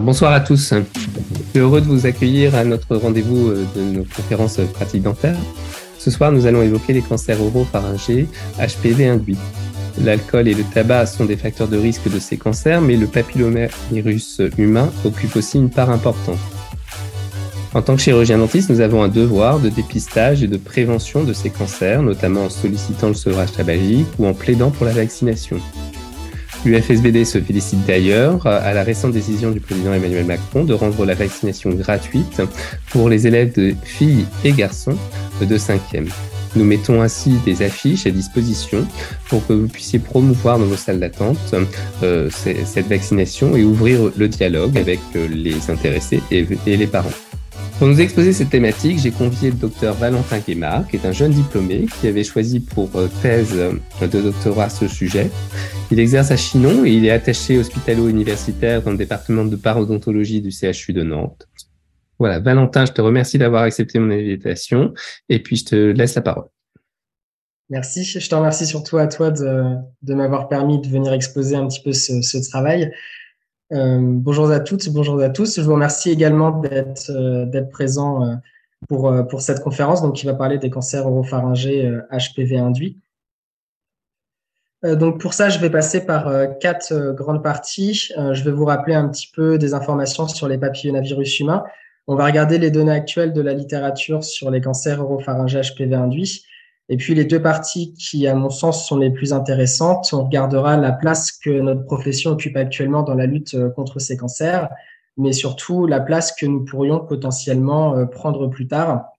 Bonsoir à tous. Je suis heureux de vous accueillir à notre rendez-vous euh, de nos conférences pratiques dentaires. Ce soir, nous allons évoquer les cancers oropharyngés HPV induits. L'alcool et le tabac sont des facteurs de risque de ces cancers, mais le papillomavirus humain occupe aussi une part importante. En tant que chirurgien dentiste, nous avons un devoir de dépistage et de prévention de ces cancers, notamment en sollicitant le sevrage tabagique ou en plaidant pour la vaccination. L'UFSBD se félicite d'ailleurs à la récente décision du président Emmanuel Macron de rendre la vaccination gratuite pour les élèves de filles et garçons de 5e. Nous mettons ainsi des affiches à disposition pour que vous puissiez promouvoir dans vos salles d'attente euh, cette vaccination et ouvrir le dialogue avec euh, les intéressés et les parents. Pour nous exposer cette thématique, j'ai convié le docteur Valentin Guémard, qui est un jeune diplômé qui avait choisi pour euh, thèse de doctorat ce sujet. Il exerce à Chinon et il est attaché hospitalo-universitaire dans le département de parodontologie du CHU de Nantes. Voilà, Valentin, je te remercie d'avoir accepté mon invitation et puis je te laisse la parole. Merci, je te remercie surtout à toi de, de m'avoir permis de venir exposer un petit peu ce, ce travail. Euh, bonjour à toutes, bonjour à tous. Je vous remercie également d'être euh, présent euh, pour, euh, pour cette conférence donc, qui va parler des cancers oropharyngés HPV induits. Donc pour ça, je vais passer par quatre grandes parties. je vais vous rappeler un petit peu des informations sur les papillomavirus humains. On va regarder les données actuelles de la littérature sur les cancers oropharyngés HPV induits. Et puis les deux parties qui, à mon sens, sont les plus intéressantes, on regardera la place que notre profession occupe actuellement dans la lutte contre ces cancers, mais surtout la place que nous pourrions potentiellement prendre plus tard.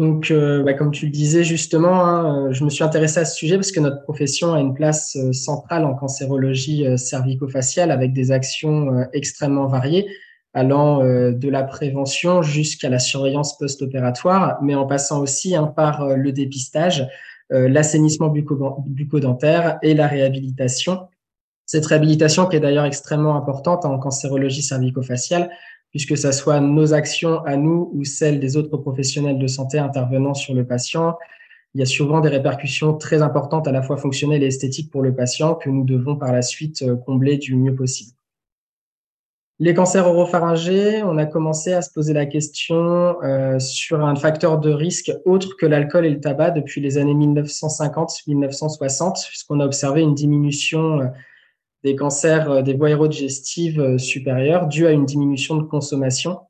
Donc, euh, bah, comme tu le disais justement, hein, euh, je me suis intéressé à ce sujet parce que notre profession a une place euh, centrale en cancérologie cervico-faciale avec des actions extrêmement variées, allant de la prévention jusqu'à la surveillance post-opératoire, mais en passant aussi hein, par le dépistage, l'assainissement bucco-dentaire et la réhabilitation. Cette réhabilitation qui est d'ailleurs extrêmement importante en cancérologie cervico-faciale puisque ce soit nos actions à nous ou celles des autres professionnels de santé intervenant sur le patient. Il y a souvent des répercussions très importantes à la fois fonctionnelles et esthétiques pour le patient que nous devons par la suite euh, combler du mieux possible. Les cancers oropharyngés, on a commencé à se poser la question euh, sur un facteur de risque autre que l'alcool et le tabac depuis les années 1950-1960, puisqu'on a observé une diminution euh, des cancers euh, des voies aérodigestives supérieures dus à une diminution de consommation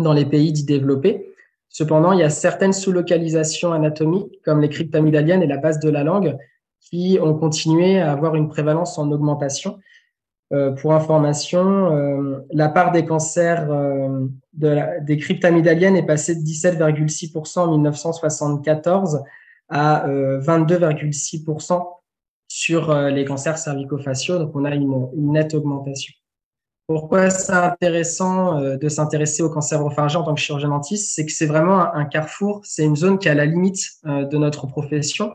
dans les pays dits développés. Cependant, il y a certaines sous-localisations anatomiques, comme les cryptamidaliennes et la base de la langue, qui ont continué à avoir une prévalence en augmentation. Euh, pour information, euh, la part des cancers euh, des cryptamidaliennes est passée de 17,6% en 1974 à 22,6% sur les cancers cervico-faciaux. Donc, on a une, nette augmentation. Pourquoi c'est intéressant de s'intéresser au cancer oropharyngé en tant que chirurgien dentiste? C'est que c'est vraiment un carrefour, c'est une zone qui est à la limite de notre profession,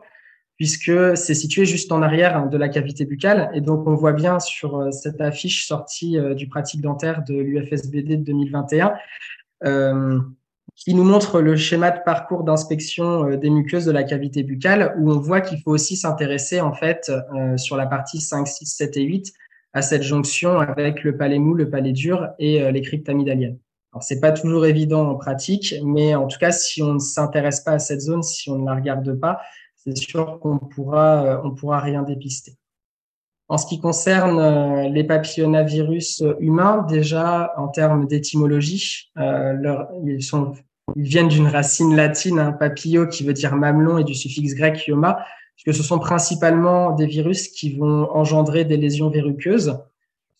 puisque c'est situé juste en arrière de la cavité buccale. Et donc, on voit bien sur cette affiche sortie du pratique dentaire de l'UFSBD de 2021 qui nous montre le schéma de parcours d'inspection euh, des muqueuses de la cavité buccale, où on voit qu'il faut aussi s'intéresser en fait euh, sur la partie 5, 6, 7 et 8 à cette jonction avec le palais mou, le palais dur et euh, les cryptamidaliennes. Alors c'est pas toujours évident en pratique, mais en tout cas si on ne s'intéresse pas à cette zone, si on ne la regarde pas, c'est sûr qu'on pourra on pourra rien dépister. En ce qui concerne les papillomavirus humains, déjà en termes d'étymologie, euh, ils viennent d'une racine latine, un papillo qui veut dire mamelon et du suffixe grec ioma, puisque ce sont principalement des virus qui vont engendrer des lésions verruqueuses.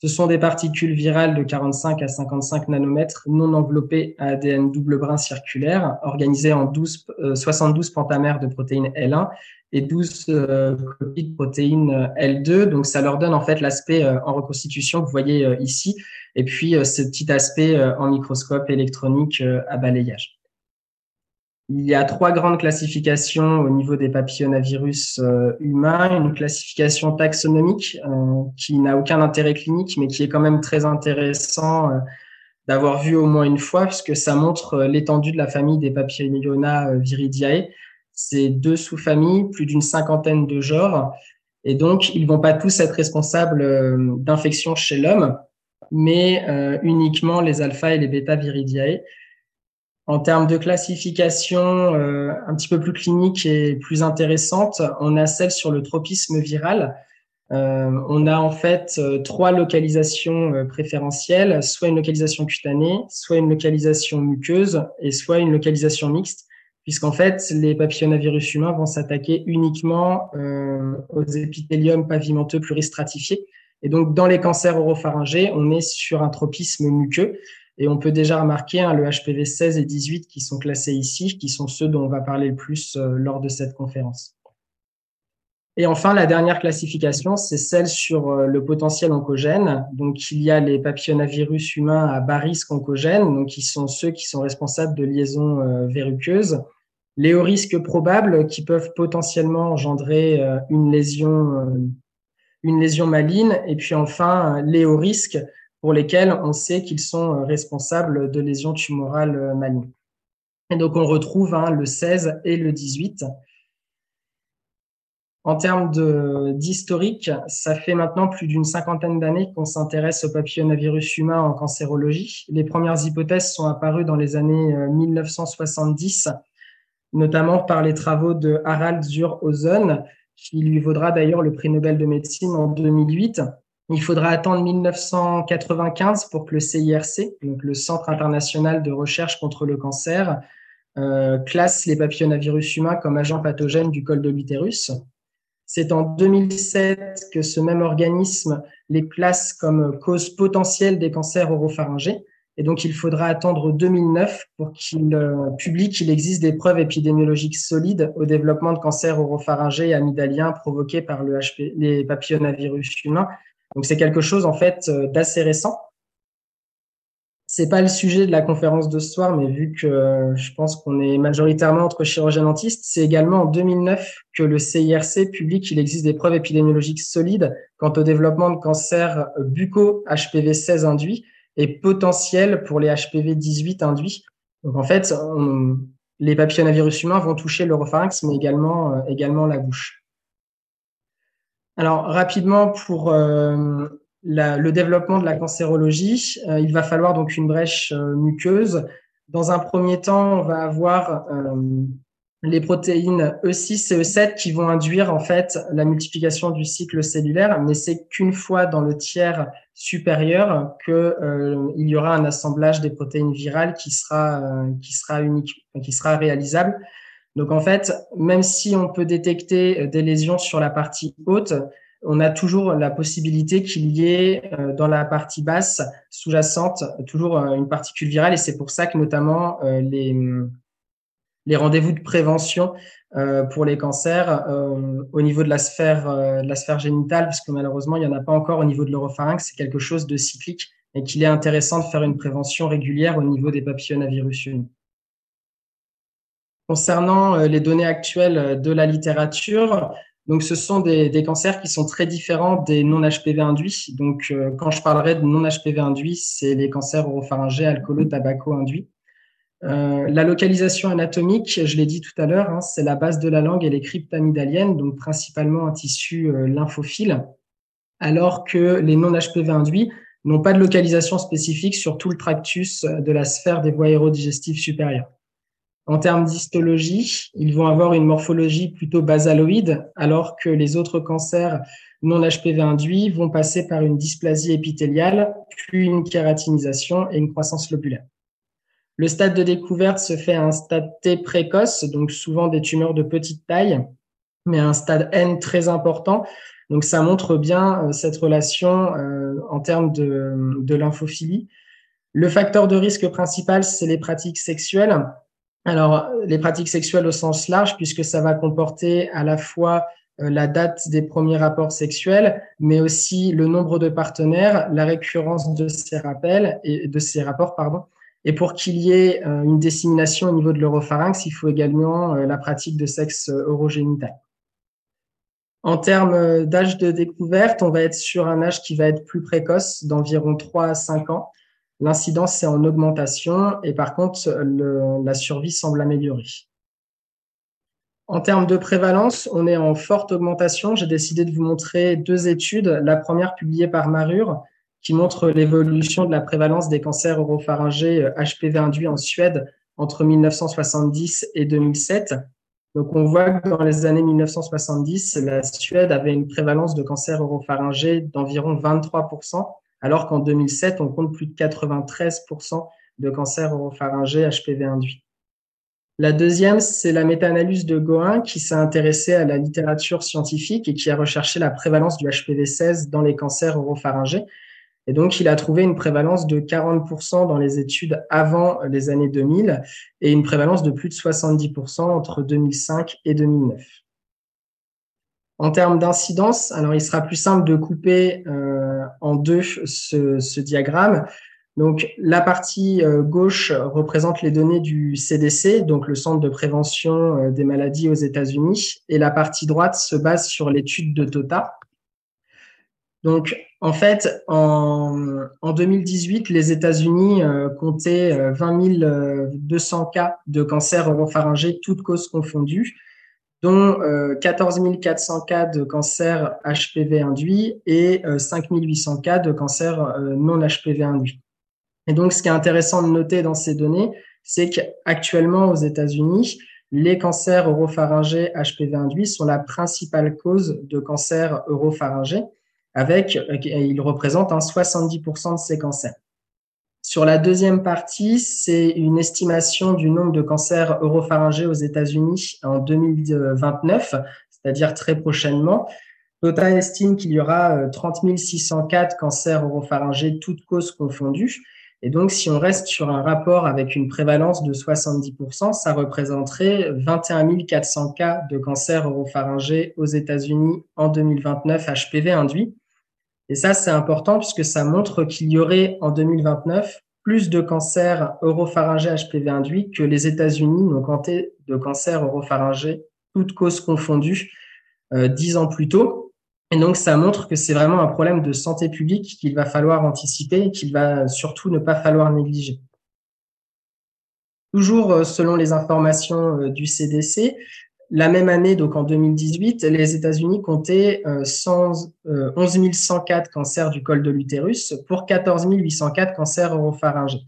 Ce sont des particules virales de 45 à 55 nanomètres non enveloppées à ADN double brin circulaire, organisées en 12, 72 euh, pentamères de protéines L1 et 12 euh, copies de protéines L2. Donc, ça leur donne en fait l'aspect euh, en reconstitution que vous voyez ici, et puis ce petit aspect en microscope électronique à balayage. Il y a trois grandes classifications au niveau des papillomavirus euh, humains. Une classification taxonomique euh, qui n'a aucun intérêt clinique, mais qui est quand même très intéressant euh, d'avoir vu au moins une fois, puisque ça montre l'étendue de la famille des papillona viridiae. C'est deux sous-familles, plus d'une cinquantaine de genres. Et donc, ils vont pas tous être responsables d'infections chez l'homme. mais uniquement les alpha et les bêta viridiae. En termes de classification un petit peu plus clinique et plus intéressante, on a celle sur le tropisme viral. on a en fait trois localisations préférentielles, soit une localisation cutanée, soit une localisation muqueuse et soit une localisation mixte puisqu'en fait, les papillomavirus humains vont s'attaquer uniquement euh, aux épithéliums pavimenteux pluristratifiés. Et donc, dans les cancers oropharyngés, on est sur un tropisme muqueux. Et on peut déjà remarquer hein, le HPV 16 et 18 qui sont classés ici, qui sont ceux dont on va parler le plus euh, lors de cette conférence. Et enfin, la dernière classification, c'est celle sur euh, le potentiel oncogène. Donc, il y a les papillomavirus humains à bas risque oncogène, donc qui sont ceux qui sont responsables de liaisons euh, verruqueuses. Les hauts risques probables qui peuvent potentiellement engendrer une lésion maligne. Et puis enfin, les hauts risques pour lesquels on sait qu'ils sont responsables de lésions tumorales malignes. Et donc, on retrouve hein, le 16 et le 18. En termes d'historique, ça fait maintenant plus d'une cinquantaine d'années qu'on s'intéresse au papillomavirus humain en cancérologie. Les premières hypothèses sont apparues dans les années 1970, euh, notamment par les travaux de Harald zur Ozen, qui lui vaudra d'ailleurs le prix Nobel de médecine en 2008. Il faudra attendre 1995 pour que le CIRC, donc le Centre international de recherche contre le cancer, euh, classe les papillomavirus humains comme agents pathogènes du col de l'utérus. C'est en 2007 que ce même organisme les classe comme cause potentielle des cancers oropharyngés. Et donc, il faudra attendre 2009 pour qu'il euh, publie qu'il existe des preuves épidémiologiques solides au développement de cancers oropharyngés amygdaliens provoqués par les papillomavirus humains. Donc, c'est quelque chose, en fait, euh, d'assez récent c'est pas le sujet de la conférence de ce soir, mais vu que je pense qu'on est majoritairement entre chirurgiens dentistes, c'est également en 2009 que le CIRC publie qu'il existe des preuves épidémiologiques solides quant au développement de cancers bucco HPV 16 induits et potentiels pour les HPV 18 induits. Donc en fait, les papillomavirus humains vont toucher l'oropharynx, mais également, euh, également la bouche. Alors rapidement pour euh, le développement de la cancérologie, euh, il va falloir donc une brèche euh, muqueuse. Dans un premier temps, on va avoir les protéines E6 et E7 qui vont induire en fait la multiplication du cycle cellulaire, mais c'est qu'une fois dans le tiers supérieur que il y aura un assemblage des protéines virales qui sera qui sera unique, qui sera réalisable. Donc en fait, même si on peut détecter des lésions sur la partie haute, on a toujours la possibilité qu'il y ait euh, dans la partie basse sous-jacente toujours euh, une particule virale et c'est pour ça que notamment euh, les, rendez-vous de prévention pour les cancers au niveau de la sphère génitale parce que malheureusement il n'y en a pas encore au niveau de l'oropharynx c'est quelque chose de cyclique et qu'il est intéressant de faire une prévention régulière au niveau des papillomavirus humains. Concernant les données actuelles de la littérature, donc, ce sont des, cancers qui sont très différents des non-HPV induits. Donc, euh, quand je parlerai de non-HPV induits, c'est les cancers oropharyngés, alcoolo, tabaco induits. Euh, la localisation anatomique, je l'ai dit tout à l'heure, hein, c'est la base de la langue et les cryptes amygdaliennes, donc principalement un tissu euh, lymphophile, alors que les non-HPV induits n'ont pas de localisation spécifique sur tout le tractus de la sphère des voies aérodigestives supérieures. En termes d'histologie, ils vont avoir une morphologie plutôt basaloïde, alors que les autres cancers non HPV induits vont passer par une dysplasie épithéliale, puis une kératinisation et une croissance lobulaire. Le stade de découverte se fait à un stade T précoce, donc souvent des tumeurs de petite taille, mais à un stade N très important. Donc ça montre bien euh, cette relation euh, en termes de, de lymphophilie. Le facteur de risque principal, c'est les pratiques sexuelles. Alors, les pratiques sexuelles au sens large, puisque ça va comporter à la fois euh, la date des premiers rapports sexuels, mais aussi le nombre de partenaires, la récurrence de ces rappels et de ces rapports, pardon. Et pour qu'il y ait euh, une dissémination au niveau de l'oropharynx, il faut également euh, la pratique de sexe orogénital. En termes d'âge de découverte, on va être sur un âge qui va être plus précoce, d'environ 3 à 5 ans. L'incidence est en augmentation et par contre, la survie semble améliorer. En termes de prévalence, on est en forte augmentation. J'ai décidé de vous montrer deux études. La première publiée par Marur, qui montre l'évolution de la prévalence des cancers oropharyngés HPV induits en Suède entre 1970 et 2007. Donc, on voit que dans les années 1970, la Suède avait une prévalence de cancer oropharyngé d'environ 23%, alors qu'en 2007, on compte plus de 93% de cancer oropharyngé HPV induit. La deuxième, c'est la méta-analyse de Goin qui s'est intéressée à la littérature scientifique et qui a recherché la prévalence du HPV-16 dans les cancers oropharyngés. Et donc, il a trouvé une prévalence de 40% dans les études avant les années 2000 et une prévalence de plus de 70% entre 2005 et 2009. En termes d'incidence, alors il sera plus simple de couper euh, en deux ce, diagramme. Donc, la partie euh, gauche représente les données du CDC, donc le Centre de prévention euh, des maladies aux États-Unis, et la partie droite se base sur l'étude de TOTA. Donc, en fait, en, 2018, les États-Unis euh, comptaient 20 euh, 200 euh, cas de cancer oropharyngé, toutes causes confondues, dont 14 400 cas de cancer HPV induit et 5 800 cas de cancer non HPV induit. Et donc, ce qui est intéressant de noter dans ces données, c'est qu'actuellement aux États-Unis, les cancers oropharyngés HPV induits sont la principale cause de cancer oropharyngé avec, euh, il représente un 70% de ces cancers. Sur la deuxième partie, c'est une estimation du nombre de cancers oropharyngés aux États-Unis en 2029, c'est-à-dire très prochainement. Total estime qu'il y aura 30 euh, 604 cancers oropharyngés, toutes causes confondues. Et donc, si on reste sur un rapport avec une prévalence de 70%, ça représenterait 21 400 cas de cancers oropharyngés aux États-Unis en 2029 HPV induits. Et ça, c'est important puisque ça montre qu'il y aurait en 2029 plus de cancers oropharyngés HPV induits que les États-Unis n'ont compté de cancers oropharyngés, toutes causes confondues, euh, dix ans plus tôt. Et donc, ça montre que c'est vraiment un problème de santé publique qu'il va falloir anticiper et qu'il va surtout ne pas falloir négliger. Toujours euh, selon les informations euh, du CDC, la même année, donc en 2018, les États-Unis comptaient 11 104 cancers du col de l'utérus pour 14 804 cancers oropharyngés,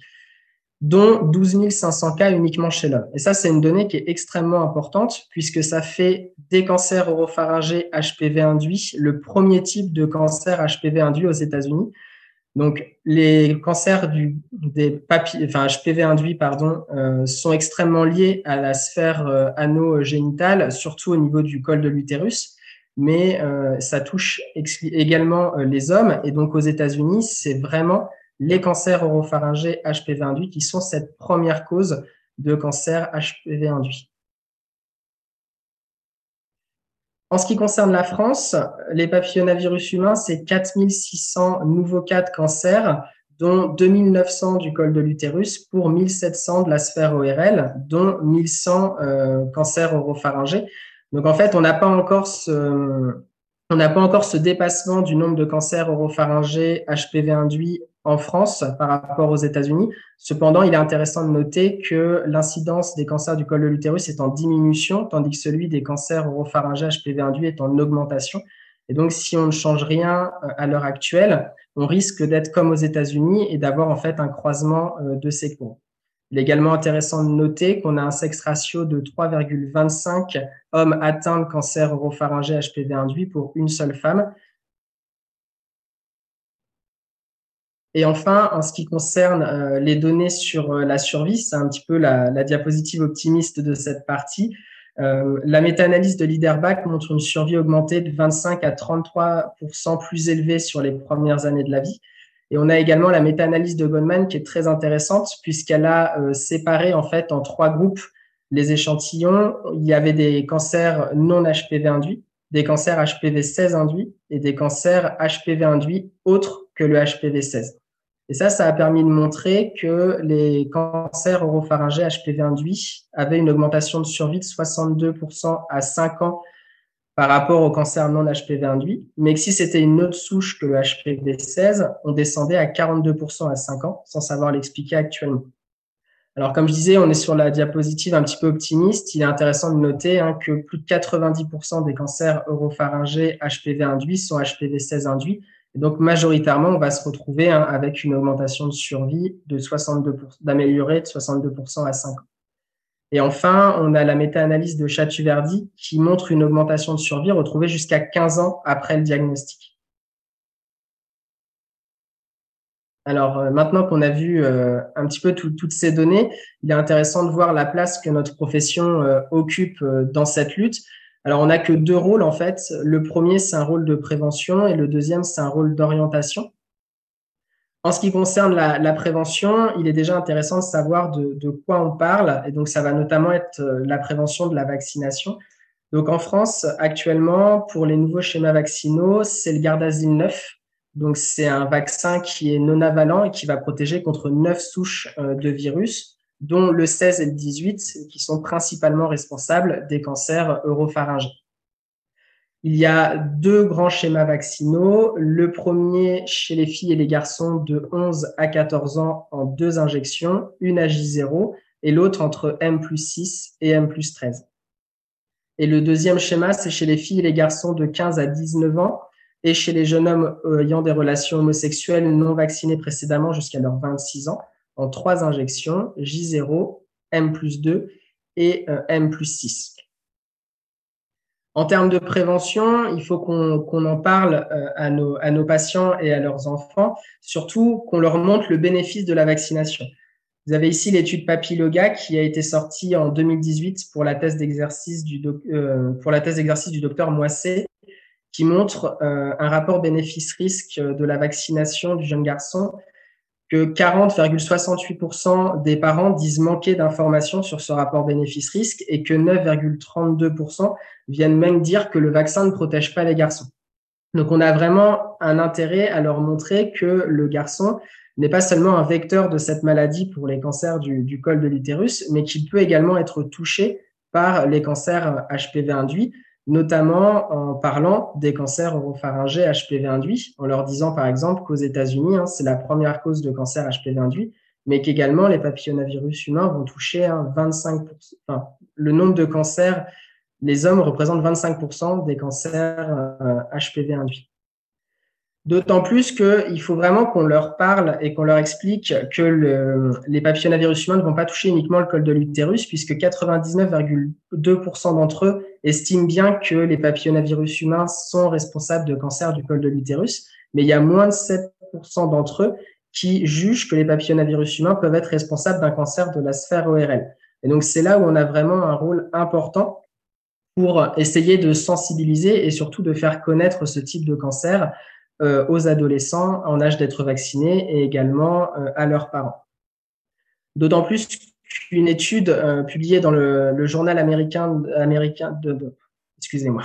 dont 12 500 cas uniquement chez l'homme. Et ça, c'est une donnée qui est extrêmement importante puisque ça fait des cancers oropharyngés HPV induits le premier type de cancer HPV induit aux États-Unis. Donc, les cancers du, des papilles, enfin HPV induits, pardon, euh, sont extrêmement liés à la sphère euh, anogénitale, surtout au niveau du col de l'utérus, mais euh, ça touche également euh, les hommes. Et donc, aux États-Unis, c'est vraiment les cancers oropharyngés HPV induits qui sont cette première cause de cancer HPV induit. En ce qui concerne la France, les papillomavirus humains, c'est 4600 nouveaux cas de cancer, dont 2900 du col de l'utérus pour 1700 de la sphère ORL, dont 1100 euh, cancers oropharyngés. Donc en fait, on n'a pas encore ce, on n'a pas encore ce dépassement du nombre de cancers oropharyngés HPV induits en France par rapport aux États-Unis. Cependant, il est intéressant de noter que l'incidence des cancers du col de l'utérus est en diminution, tandis que celui des cancers oropharyngés HPV induits est en augmentation. Et donc, si on ne change rien euh, à l'heure actuelle, on risque d'être comme aux États-Unis et d'avoir en fait un croisement euh, de ces courbes. Il est également intéressant de noter qu'on a un sexe ratio de 3,25 hommes atteints de cancer oropharyngé HPV induit pour une seule femme, Et enfin, en ce qui concerne euh, les données sur euh, la survie, c'est un petit peu la, diapositive optimiste de cette partie. Euh, la méta-analyse de Liderbach montre une survie augmentée de 25 à 33% plus élevée sur les premières années de la vie. Et on a également la méta-analyse de Goldman qui est très intéressante puisqu'elle a séparé en fait en trois groupes les échantillons. Il y avait des cancers non HPV induits, des cancers HPV 16 induits et des cancers HPV induits autres que le HPV 16. Et ça, ça a permis de montrer que les cancers oropharyngés HPV induits avaient une augmentation de survie de 62% à 5 ans par rapport aux cancers non HPV induits, mais que si c'était une autre souche que le HPV 16, on descendait à 42% à 5 ans, sans savoir l'expliquer actuellement. Alors, comme je disais, on est sur la diapositive un petit peu optimiste. Il est intéressant de noter hein, que plus de 90% des cancers oropharyngés HPV induits sont HPV 16 induits, donc, majoritairement, on va se retrouver hein, avec une augmentation de survie de 62%, d'améliorer de 62% à 5 ans. Et enfin, on a la méta-analyse de Chatuverdi qui montre une augmentation de survie retrouvée jusqu'à 15 ans après le diagnostic. Alors euh, maintenant qu'on a vu euh, un petit peu toutes ces données, il est intéressant de voir la place que notre profession euh, occupe dans cette lutte. Alors on n'a que deux rôles en fait. Le premier, c'est un rôle de prévention et le deuxième, c'est un rôle d'orientation. En ce qui concerne la, prévention, il est déjà intéressant de savoir de, quoi on parle. Et donc, ça va notamment être la prévention de la vaccination. Donc, en France, actuellement, pour les nouveaux schémas vaccinaux, c'est le Gardasil 9 donc, c'est un vaccin qui est non avalent et qui va protéger contre neuf souches euh, de virus, dont le 16 et le 18, qui sont principalement responsables des cancers europharyngés. Il y a deux grands schémas vaccinaux. Le premier chez les filles et les garçons de 11 à 14 ans en deux injections, une à J0 et l'autre entre M plus 6 et M plus 13. Et le deuxième schéma, c'est chez les filles et les garçons de 15 à 19 ans et chez les jeunes hommes euh, ayant des relations homosexuelles non vaccinés précédemment jusqu'à leurs 26 ans, en trois injections, J0, M plus 2 et euh, M plus 6. En termes de prévention, il faut qu'on en parle euh, à nos, patients et à leurs enfants, surtout qu'on leur montre le bénéfice de la vaccination. Vous avez ici l'étude Papilloga qui a été sortie en 2018 pour la thèse d'exercice du, d'exercice du docteur Moisset qui montre euh, un rapport bénéfice-risque de la vaccination du jeune garçon que 40,68% des parents disent manquer d'informations sur ce rapport bénéfice-risque et que 9,32% viennent même dire que le vaccin ne protège pas les garçons. Donc on a vraiment un intérêt à leur montrer que le garçon n'est pas seulement un vecteur de cette maladie pour les cancers du, du col de l'utérus, mais qu'il peut également être touché par les cancers HPV induits, notamment en parlant des cancers oropharyngés HPV induits, en leur disant par exemple qu'aux États-Unis, hein, c'est la première cause de cancer HPV induit, mais qu'également les papillomavirus humains vont toucher 25%. Enfin, le nombre de cancers, les hommes représentent 25% des cancers HPV euh, induits. D'autant plus qu'il faut vraiment qu'on leur parle et qu'on leur explique que le, les papillomavirus humains ne vont pas toucher uniquement le col de l'utérus, puisque 99,2% d'entre eux estiment bien que les papillomavirus humains sont responsables de cancer du col de l'utérus, mais il y a moins de 7% d'entre eux qui jugent que les papillomavirus humains peuvent être responsables d'un cancer de la sphère ORL. Et donc c'est là où on a vraiment un rôle important pour essayer de sensibiliser et surtout de faire connaître ce type de cancer euh, aux adolescents en âge d'être vaccinés et également euh, à leurs parents. D'autant plus qu'une étude euh, publiée dans le, journal américain, américain de, excusez-moi,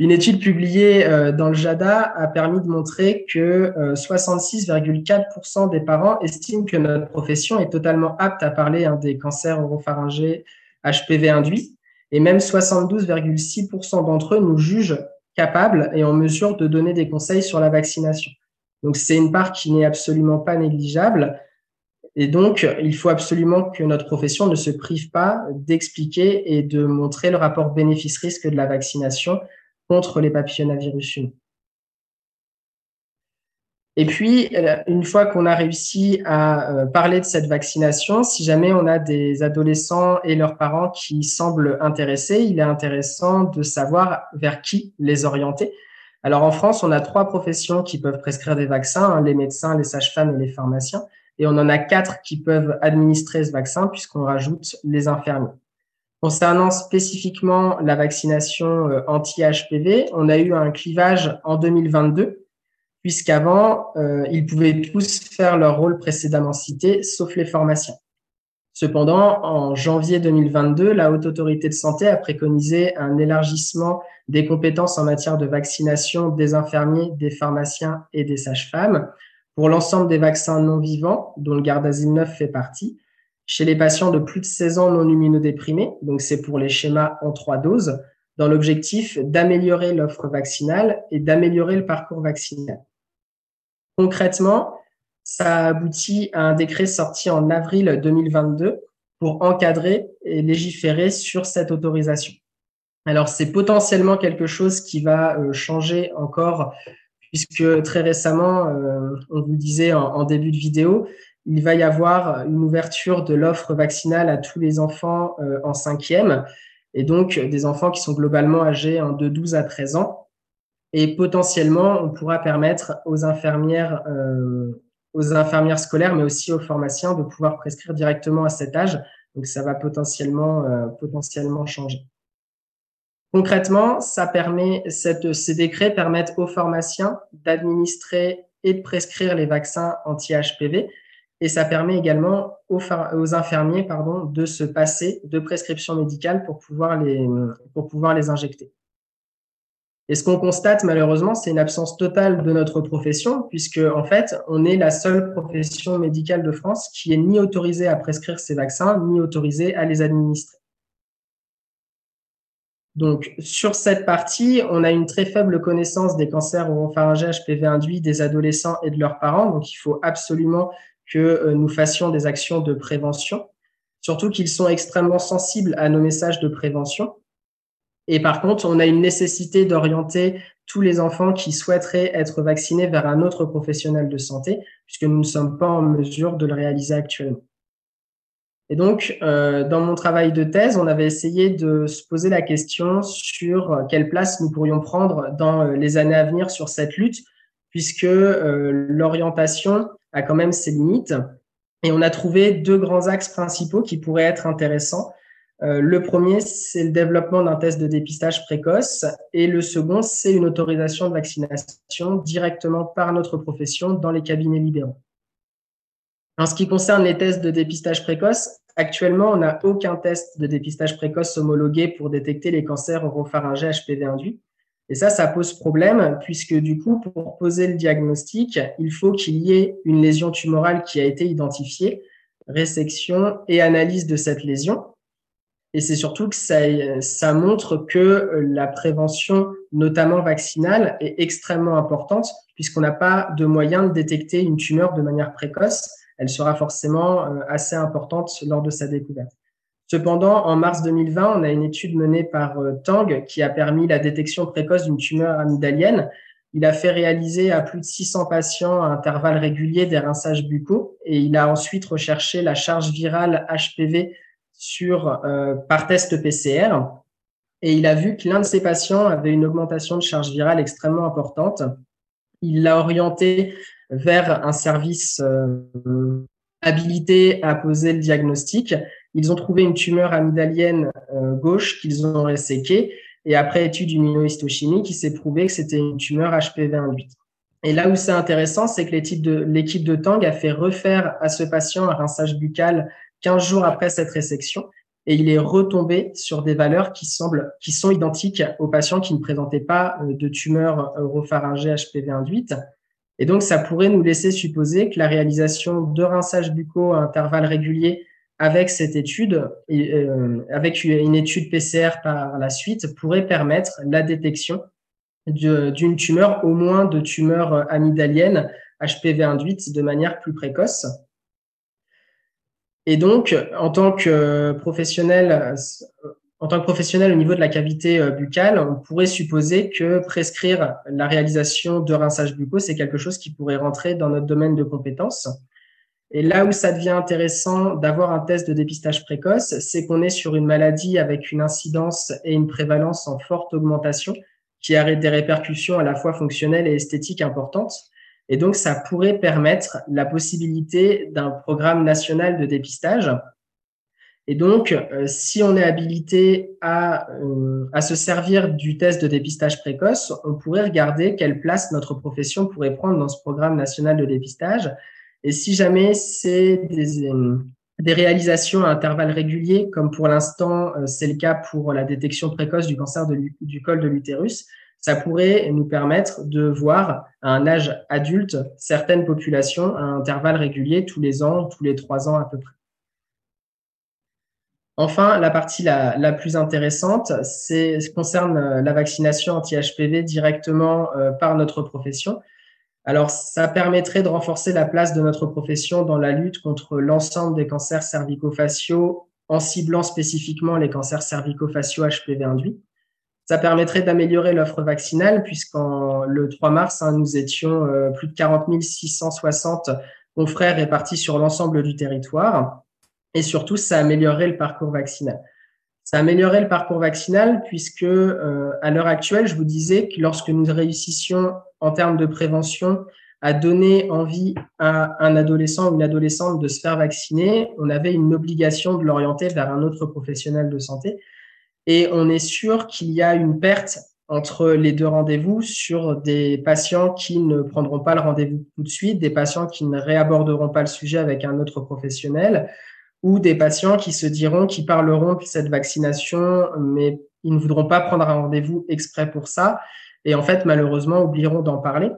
une étude publiée dans le JADA a permis de montrer que 66,4% des parents estiment que notre profession est totalement apte à parler hein, des cancers oropharyngés HPV induits, et même 72,6% d'entre eux nous jugent capable et en mesure de donner des conseils sur la vaccination. Donc, c'est une part qui n'est absolument pas négligeable. Et donc, il faut absolument que notre profession ne se prive pas d'expliquer et de montrer le rapport bénéfice-risque de la vaccination contre les papillomavirus humains. Et puis, euh, une fois qu'on a réussi à euh, parler de cette vaccination, si jamais on a des adolescents et leurs parents qui semblent intéressés, il est intéressant de savoir vers qui les orienter. Alors en France, on a trois professions qui peuvent prescrire des vaccins, hein, les médecins, les sages-femmes et les pharmaciens. Et on en a quatre qui peuvent administrer ce vaccin puisqu'on rajoute les infirmiers. Concernant spécifiquement la vaccination euh, anti-HPV, on a eu un clivage en 2022 puisqu'avant, euh, ils pouvaient tous faire leur rôle précédemment cité, sauf les pharmaciens. Cependant, en janvier 2022, la Haute Autorité de Santé a préconisé un élargissement des compétences en matière de vaccination des infirmiers, des pharmaciens et des sages-femmes pour l'ensemble des vaccins non vivants, dont le Gardasil 9 fait partie, chez les patients de plus de 16 ans non immunodéprimés, donc c'est pour les schémas en trois doses, dans l'objectif d'améliorer l'offre vaccinale et d'améliorer le parcours vaccinal. Concrètement, ça aboutit à un décret sorti en avril 2022 pour encadrer et légiférer sur cette autorisation. Alors, c'est potentiellement quelque chose qui va euh, changer encore puisque très récemment, on vous disait en, début de vidéo, il va y avoir une ouverture de l'offre vaccinale à tous les enfants en cinquième, et donc des enfants qui sont globalement âgés de 12 à 13 ans. Et potentiellement, on pourra permettre aux infirmières, euh, aux infirmières scolaires, mais aussi aux pharmaciens, de pouvoir prescrire directement à cet âge. Donc, ça va potentiellement, euh, potentiellement changer. Concrètement, ça permet, cette, ces décrets permettent aux pharmaciens d'administrer et de prescrire les vaccins anti-HPV. Et ça permet également aux, aux, infirmiers pardon, de se passer de prescription médicale pour pouvoir les, pour pouvoir les injecter. Et ce qu'on constate malheureusement, c'est une absence totale de notre profession, puisque en fait, on est la seule profession médicale de France qui est ni autorisée à prescrire ces vaccins, ni autorisée à les administrer. Donc, sur cette partie, on a une très faible connaissance des cancers oropharyngés HPV induits des adolescents et de leurs parents. Donc, il faut absolument que euh, nous fassions des actions de prévention, surtout qu'ils sont extrêmement sensibles à nos messages de prévention. Et par contre, on a une nécessité d'orienter tous les enfants qui souhaiteraient être vaccinés vers un autre professionnel de santé, puisque nous ne sommes pas en mesure de le réaliser actuellement. Et donc, euh, dans mon travail de thèse, on avait essayé de se poser la question sur quelle place nous pourrions prendre dans euh, les années à venir sur cette lutte, puisque euh, l'orientation a quand même ses limites. Et on a trouvé deux grands axes principaux qui pourraient être intéressants. Euh, le premier, c'est le développement d'un test de dépistage précoce et le second, c'est une autorisation de vaccination directement par notre profession dans les cabinets libéraux. En ce qui concerne les tests de dépistage précoce, actuellement, on n'a aucun test de dépistage précoce homologué pour détecter les cancers oropharyngés HPV induits. Et ça, ça pose problème puisque du coup, pour poser le diagnostic, il faut qu'il y ait une lésion tumorale qui a été identifiée, résection et analyse de cette lésion. Et c'est surtout que ça, ça montre que euh, la prévention, notamment vaccinale, est extrêmement importante puisqu'on n'a pas de moyen de détecter une tumeur de manière précoce. Elle sera forcément euh, assez importante lors de sa découverte. Cependant, en mars 2020, on a une étude menée par euh, Tang qui a permis la détection précoce d'une tumeur amygdalienne. Il a fait réaliser à plus de 600 patients à intervalles réguliers des rinçages buccaux et il a ensuite recherché la charge virale HPV sur, euh, par test PCR et il a vu que l'un de ses patients avait une augmentation de charge virale extrêmement importante. Il l'a orienté vers un service euh, habilité à poser le diagnostic. Ils ont trouvé une tumeur amygdalienne euh, gauche qu'ils ont resséquée et après étude immunohistochimique, il s'est prouvé que c'était une tumeur HPV induite. Et là où c'est intéressant, c'est que l'équipe de, de Tang a fait refaire à ce patient un rinçage buccal 15 jours après cette résection et il est retombé sur des valeurs qui semblent, qui sont identiques aux patients qui ne présentaient pas euh, de tumeur oropharyngée HPV induite. Et donc, ça pourrait nous laisser supposer que la réalisation de rinçages buccaux à intervalles réguliers avec cette étude, euh, avec une étude PCR par la suite, pourrait permettre la détection d'une tumeur, au moins de tumeur amygdalienne HPV induite de manière plus précoce. Et donc, en tant que professionnel, en tant que professionnel au niveau de la cavité euh, buccale, on pourrait supposer que prescrire la réalisation de rinçage buccaux, c'est quelque chose qui pourrait rentrer dans notre domaine de compétences. Et là où ça devient intéressant d'avoir un test de dépistage précoce, c'est qu'on est sur une maladie avec une incidence et une prévalence en forte augmentation qui a des répercussions à la fois fonctionnelles et esthétiques importantes. Et donc, ça pourrait permettre la possibilité d'un programme national de dépistage. Et donc, euh, si on est habilité à, euh, à se servir du test de dépistage précoce, on pourrait regarder quelle place notre profession pourrait prendre dans ce programme national de dépistage. Et si jamais c'est des, euh, des réalisations à intervalles réguliers, comme pour l'instant c'est le cas pour la détection précoce du cancer du col de l'utérus, ça pourrait nous permettre de voir à un âge adulte certaines populations à intervalles réguliers tous les ans, tous les trois ans à peu près. Enfin, la partie la, plus intéressante, c'est concerne euh, la vaccination anti-HPV directement euh, par notre profession. Alors, ça permettrait de renforcer la place de notre profession dans la lutte contre l'ensemble des cancers cervico-faciaux en ciblant spécifiquement les cancers cervico-faciaux HPV induits. Ça permettrait d'améliorer l'offre vaccinale puisqu'en le 3 mars, hein, nous étions euh, plus de 40 660 confrères répartis sur l'ensemble du territoire. Et surtout, ça améliorerait le parcours vaccinal. Ça améliorerait le parcours vaccinal puisque euh, à l'heure actuelle, je vous disais que lorsque nous réussissions en termes de prévention à donner envie à un adolescent ou une adolescente de se faire vacciner, on avait une obligation de l'orienter vers un autre professionnel de santé. Et on est sûr qu'il y a une perte entre les deux rendez-vous sur des patients qui ne prendront pas le rendez-vous tout de suite, des patients qui ne réaborderont pas le sujet avec un autre professionnel, ou des patients qui se diront, qui parleront de cette vaccination, mais ils ne voudront pas prendre un rendez-vous exprès pour ça, et en fait, malheureusement, oublieront d'en parler.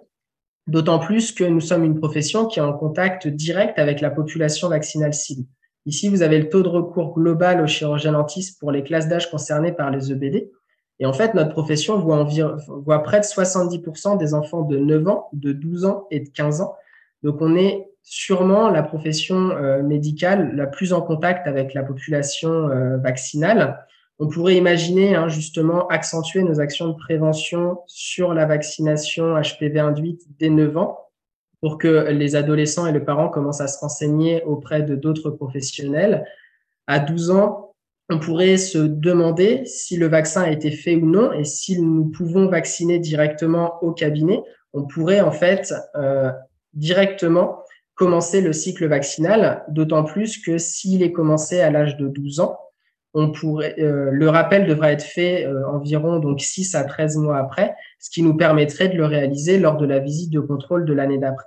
D'autant plus que nous sommes une profession qui est en contact direct avec la population vaccinale cible. Ici, vous avez le taux de recours global au chirurgien dentiste pour les classes d'âge concernées par les EBD. Et en fait, notre profession voit, environ, voit près de 70% des enfants de 9 ans, de 12 ans et de 15 ans. Donc, on est sûrement la profession euh, médicale la plus en contact avec la population euh, vaccinale. On pourrait imaginer hein, justement accentuer nos actions de prévention sur la vaccination HPV induite dès 9 ans pour que les adolescents et les parents commencent à se renseigner auprès de d'autres professionnels. À 12 ans, on pourrait se demander si le vaccin a été fait ou non et si nous pouvons vacciner directement au cabinet. On pourrait en fait euh, directement commencer le cycle vaccinal, d'autant plus que s'il est commencé à l'âge de 12 ans, on pourrait, euh, le rappel devrait être fait euh, environ donc 6 à 13 mois après, ce qui nous permettrait de le réaliser lors de la visite de contrôle de l'année d'après.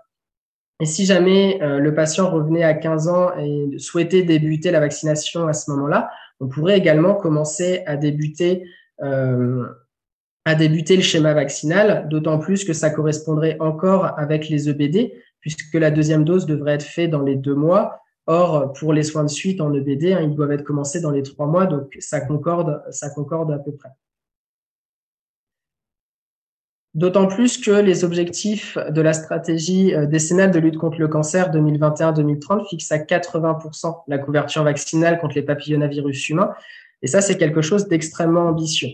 Et si jamais euh, le patient revenait à 15 ans et souhaitait débuter la vaccination à ce moment-là, on pourrait également commencer à débuter débuter le schéma vaccinal, d'autant plus que ça correspondrait encore avec les EBD, puisque la deuxième dose devrait être faite dans les deux mois. Or, pour les soins de suite en EBD, hein, ils doivent être commencés dans les trois mois, donc ça concorde à peu près. D'autant plus que les objectifs de la stratégie euh, décennale de lutte contre le cancer 2021-2030 fixent à 80% la couverture vaccinale contre les papillomavirus humains. Et ça, c'est quelque chose d'extrêmement ambitieux.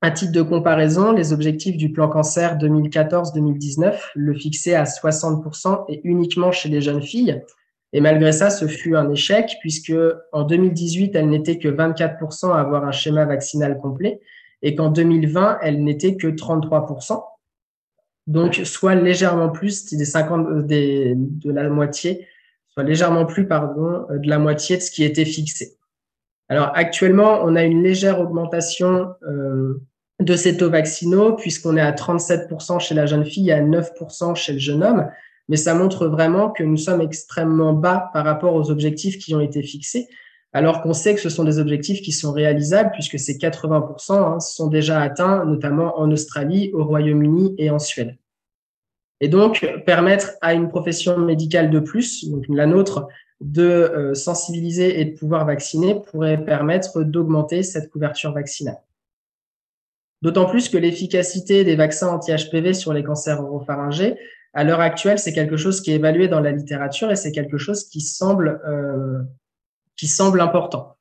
À titre de comparaison, les objectifs du plan cancer 2014-2019 le fixaient à 60% et uniquement chez les jeunes filles. Et malgré ça, ce fut un échec puisque en 2018, elle n'était que 24% à avoir un schéma vaccinal complet et qu'en 2020, elle n'était que 33%. Donc, soit légèrement plus des 50, des, de la moitié, soit légèrement plus, pardon, de la moitié de ce qui était fixé. Alors actuellement, on a une légère augmentation euh, de ces taux vaccinaux puisqu'on est à 37% chez la jeune fille et à 9% chez le jeune homme. Mais ça montre vraiment que nous sommes extrêmement bas par rapport aux objectifs qui ont été fixés, alors qu'on sait que ce sont des objectifs qui sont réalisables puisque ces 80% hein, sont déjà atteints, notamment en Australie, au Royaume-Uni et en Suède. Et donc, permettre à une profession médicale de plus, donc la nôtre, de euh, sensibiliser et de pouvoir vacciner pourrait permettre d'augmenter cette couverture vaccinale. D'autant plus que l'efficacité des vaccins anti-HPV sur les cancers oropharyngés, à l'heure actuelle, c'est quelque chose qui est évalué dans la littérature et c'est quelque chose qui semble, euh, qui semble important.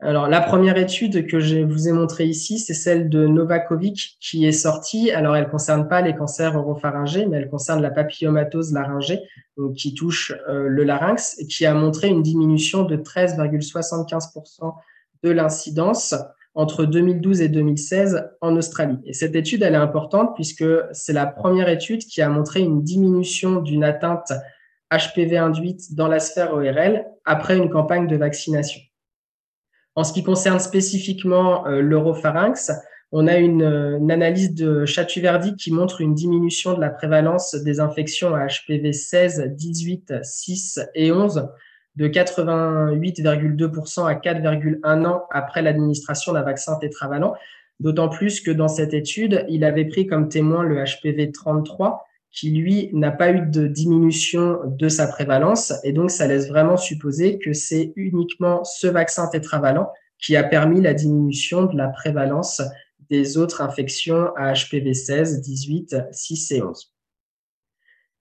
Alors, la première étude que je vous ai montrée ici, c'est celle de Novakovic qui est sortie. Alors, elle concerne pas les cancers oropharyngés, mais elle concerne la papillomatose laryngée, donc qui touche euh, le larynx et qui a montré une diminution de 13,75% de l'incidence entre 2012 et 2016 en Australie. Et cette étude, elle est importante puisque c'est la première étude qui a montré une diminution d'une atteinte HPV induite dans la sphère ORL après une campagne de vaccination. En ce qui concerne spécifiquement euh, l'europharynx, on a une, analyse de Chatuverdi qui montre une diminution de la prévalence des infections à HPV 16, 18, 6 et 11 de 88,2% à 4,1 ans après l'administration d'un vaccin tétravalent, d'autant plus que dans cette étude, il avait pris comme témoin le HPV 33 qui lui n'a pas eu de diminution de sa prévalence. Et donc, ça laisse vraiment supposer que c'est uniquement ce vaccin tétravalent qui a permis la diminution de la prévalence des autres infections à HPV 16, 18, 6 et 11.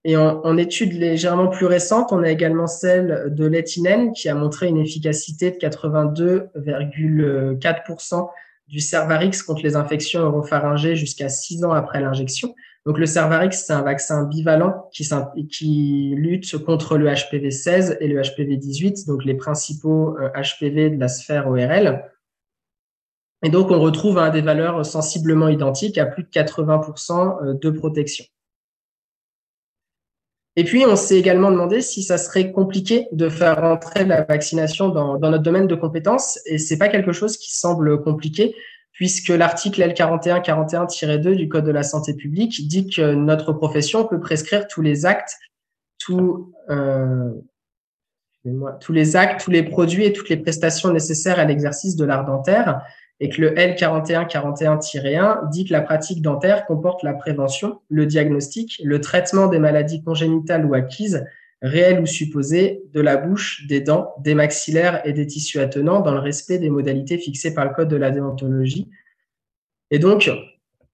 Et en, étude légèrement plus récente, on a également celle de l'éthynène qui a montré une efficacité de 82,4% du Cervarix contre les infections oropharyngées jusqu'à six ans après l'injection. Donc le Cervarix, c'est un vaccin bivalent qui, lutte contre le HPV 16 et le HPV 18, donc les principaux HPV de la sphère ORL. Et donc on retrouve hein, des valeurs sensiblement identiques à plus de 80% de protection. Et puis, on s'est également demandé si ça serait compliqué de faire rentrer la vaccination dans, notre domaine de compétences. Et c'est pas quelque chose qui semble compliqué, puisque l'article L4141-2 du Code de la santé publique dit que notre profession peut prescrire tous les actes, tous, euh, tous les actes, tous les produits et toutes les prestations nécessaires à l'exercice de l'art dentaire et que le L4141-1 dit que la pratique dentaire comporte la prévention, le diagnostic, le traitement des maladies congénitales ou acquises, réelles ou supposées, de la bouche, des dents, des maxillaires et des tissus attenants dans le respect des modalités fixées par le Code de la déontologie. Et donc,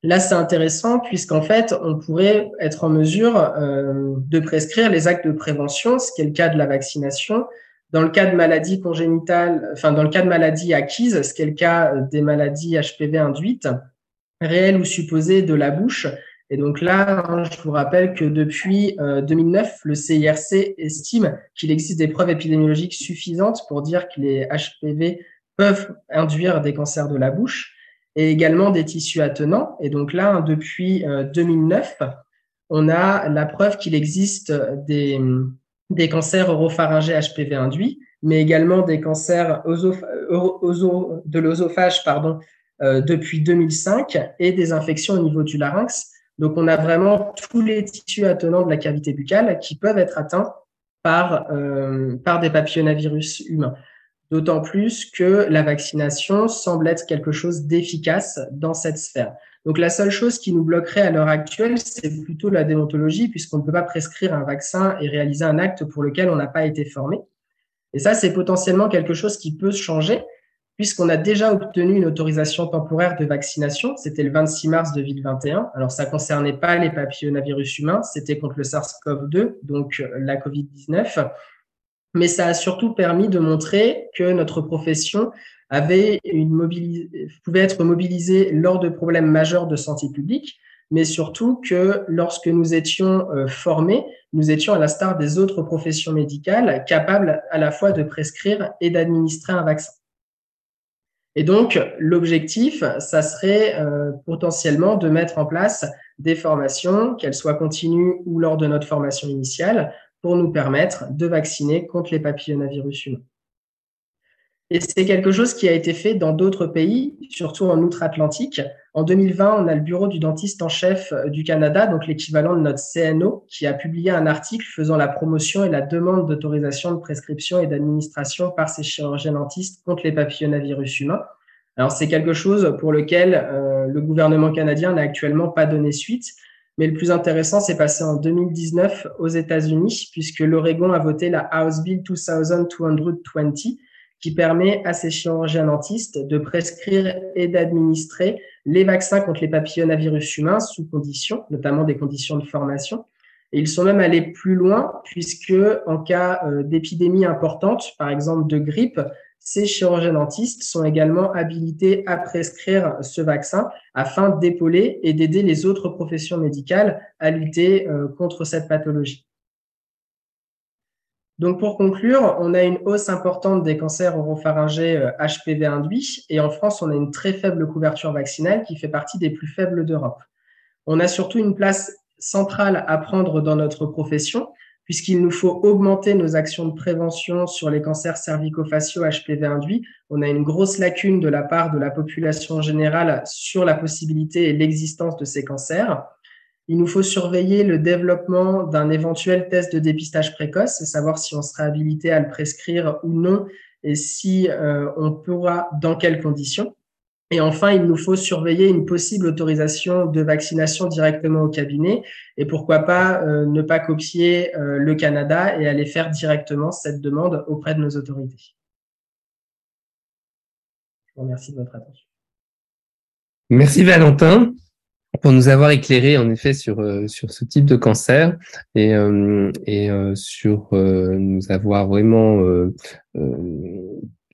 là, c'est intéressant puisqu'en fait, on pourrait être en mesure euh, de prescrire les actes de prévention, ce qui est le cas de la vaccination, dans le cas de maladies congénitales, enfin dans le cas de maladies acquises, ce qui est le cas des maladies HPV induites, réelles ou supposées de la bouche. Et donc là, hein, je vous rappelle que depuis 2009, euh, le CIRC estime qu'il existe des preuves épidémiologiques suffisantes pour dire que les HPV peuvent induire des cancers de la bouche et également des tissus attenants. Et donc là, hein, depuis 2009, euh, on a la preuve qu'il existe des, cancers oropharyngés HPV induits, mais également des cancers de l'osophage pardon, euh, depuis 2005 et des infections au niveau du larynx. Donc, on a vraiment tous les tissus attenants de la cavité buccale qui peuvent être atteints par, euh, par des papillomavirus humains. D'autant plus que la vaccination semble être quelque chose d'efficace dans cette sphère. Donc la seule chose qui nous bloquerait à l'heure actuelle, c'est plutôt la déontologie, puisqu'on ne peut pas prescrire un vaccin et réaliser un acte pour lequel on n'a pas été formé. Et ça, c'est potentiellement quelque chose qui peut changer, puisqu'on a déjà obtenu une autorisation temporaire de vaccination. C'était le 26 mars 2021. Alors, ça concernait pas les papillomavirus humains, c'était contre le SARS-CoV-2, donc la COVID-19. Mais ça a surtout permis de montrer que notre profession avait une pouvait être mobilisé lors de problèmes majeurs de santé publique, mais surtout que lorsque nous étions euh, formés, nous étions à la star des autres professions médicales capables à la fois de prescrire et d'administrer un vaccin. Et donc, l'objectif, ça serait euh, potentiellement de mettre en place des formations, qu'elles soient continues ou lors de notre formation initiale, pour nous permettre de vacciner contre les papillomavirus humains. Et c'est quelque chose qui a été fait dans d'autres pays, surtout en outre-Atlantique. En 2020, on a le bureau du dentiste en chef euh, du Canada, donc l'équivalent de notre CNO, qui a publié un article faisant la promotion et la demande d'autorisation de prescription et d'administration par ces chirurgiens dentistes contre les papillomavirus humains. Alors c'est quelque chose pour lequel euh, le gouvernement canadien n'a actuellement pas donné suite, mais le plus intéressant, c'est passé en 2019 aux États-Unis, puisque l'Oregon a voté la House Bill 2220 qui permet à ces chirurgiens dentistes de prescrire et d'administrer les vaccins contre les papillomavirus humains sous conditions, notamment des conditions de formation. Et ils sont même allés plus loin puisque en cas euh, d'épidémie importante, par exemple de grippe, ces chirurgiens dentistes sont également habilités à prescrire ce vaccin afin d'épauler et d'aider les autres professions médicales à lutter euh, contre cette pathologie. Donc pour conclure, on a une hausse importante des cancers oropharyngés HPV euh, induits et en France, on a une très faible couverture vaccinale qui fait partie des plus faibles d'Europe. On a surtout une place centrale à prendre dans notre profession puisqu'il nous faut augmenter nos actions de prévention sur les cancers cervico-faciaux HPV induits. On a une grosse lacune de la part de la population générale sur la possibilité et l'existence de ces cancers. Il nous faut surveiller le développement d'un éventuel test de dépistage précoce, savoir si on sera habilité à le prescrire ou non et si euh, on pourra, dans quelles conditions. Et enfin, il nous faut surveiller une possible autorisation de vaccination directement au cabinet et pourquoi pas euh, ne pas copier euh, le Canada et aller faire directement cette demande auprès de nos autorités. Je vous remercie de votre attention. Merci Valentin pour nous avoir éclairé en effet sur euh, sur ce type de cancer et euh, et euh, sur nous avoir vraiment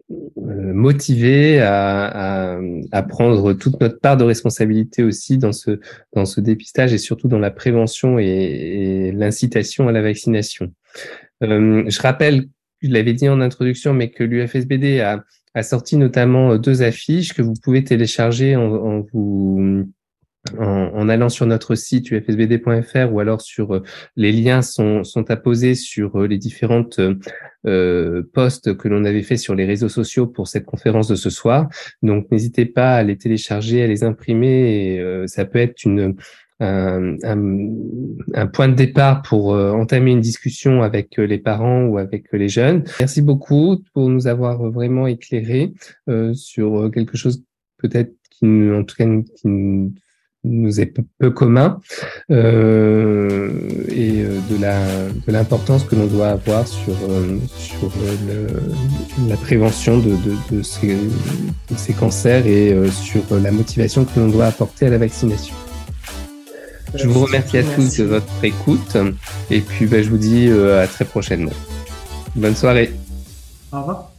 motivés à, à, prendre toute notre part de responsabilité aussi dans ce, dans ce dépistage et surtout dans la prévention et, l'incitation à la vaccination. je rappelle, je l'avais dit en introduction, mais que l'UFSBD a, a sorti notamment deux affiches que vous pouvez télécharger en vous en, allant sur notre site ufsbd.fr ou alors sur euh, les liens sont, sont apposés sur euh, les différentes euh, posts que l'on avait fait sur les réseaux sociaux pour cette conférence de ce soir. Donc n'hésitez pas à les télécharger, à les imprimer. Et, ça peut être une un, un, point de départ pour entamer une discussion avec les parents ou avec les jeunes. Merci beaucoup pour nous avoir vraiment éclairé sur quelque chose peut-être qui, en tout cas, qui nous est peu, commun euh, et euh, de la de l'importance que l'on doit avoir sur euh, sur la prévention de, de, de, ces, de, ces, cancers et euh, sur la motivation que l'on doit apporter à la vaccination. Je vous remercie à tous de votre écoute et puis bah, je vous dis à très prochainement. Bonne soirée. Au revoir.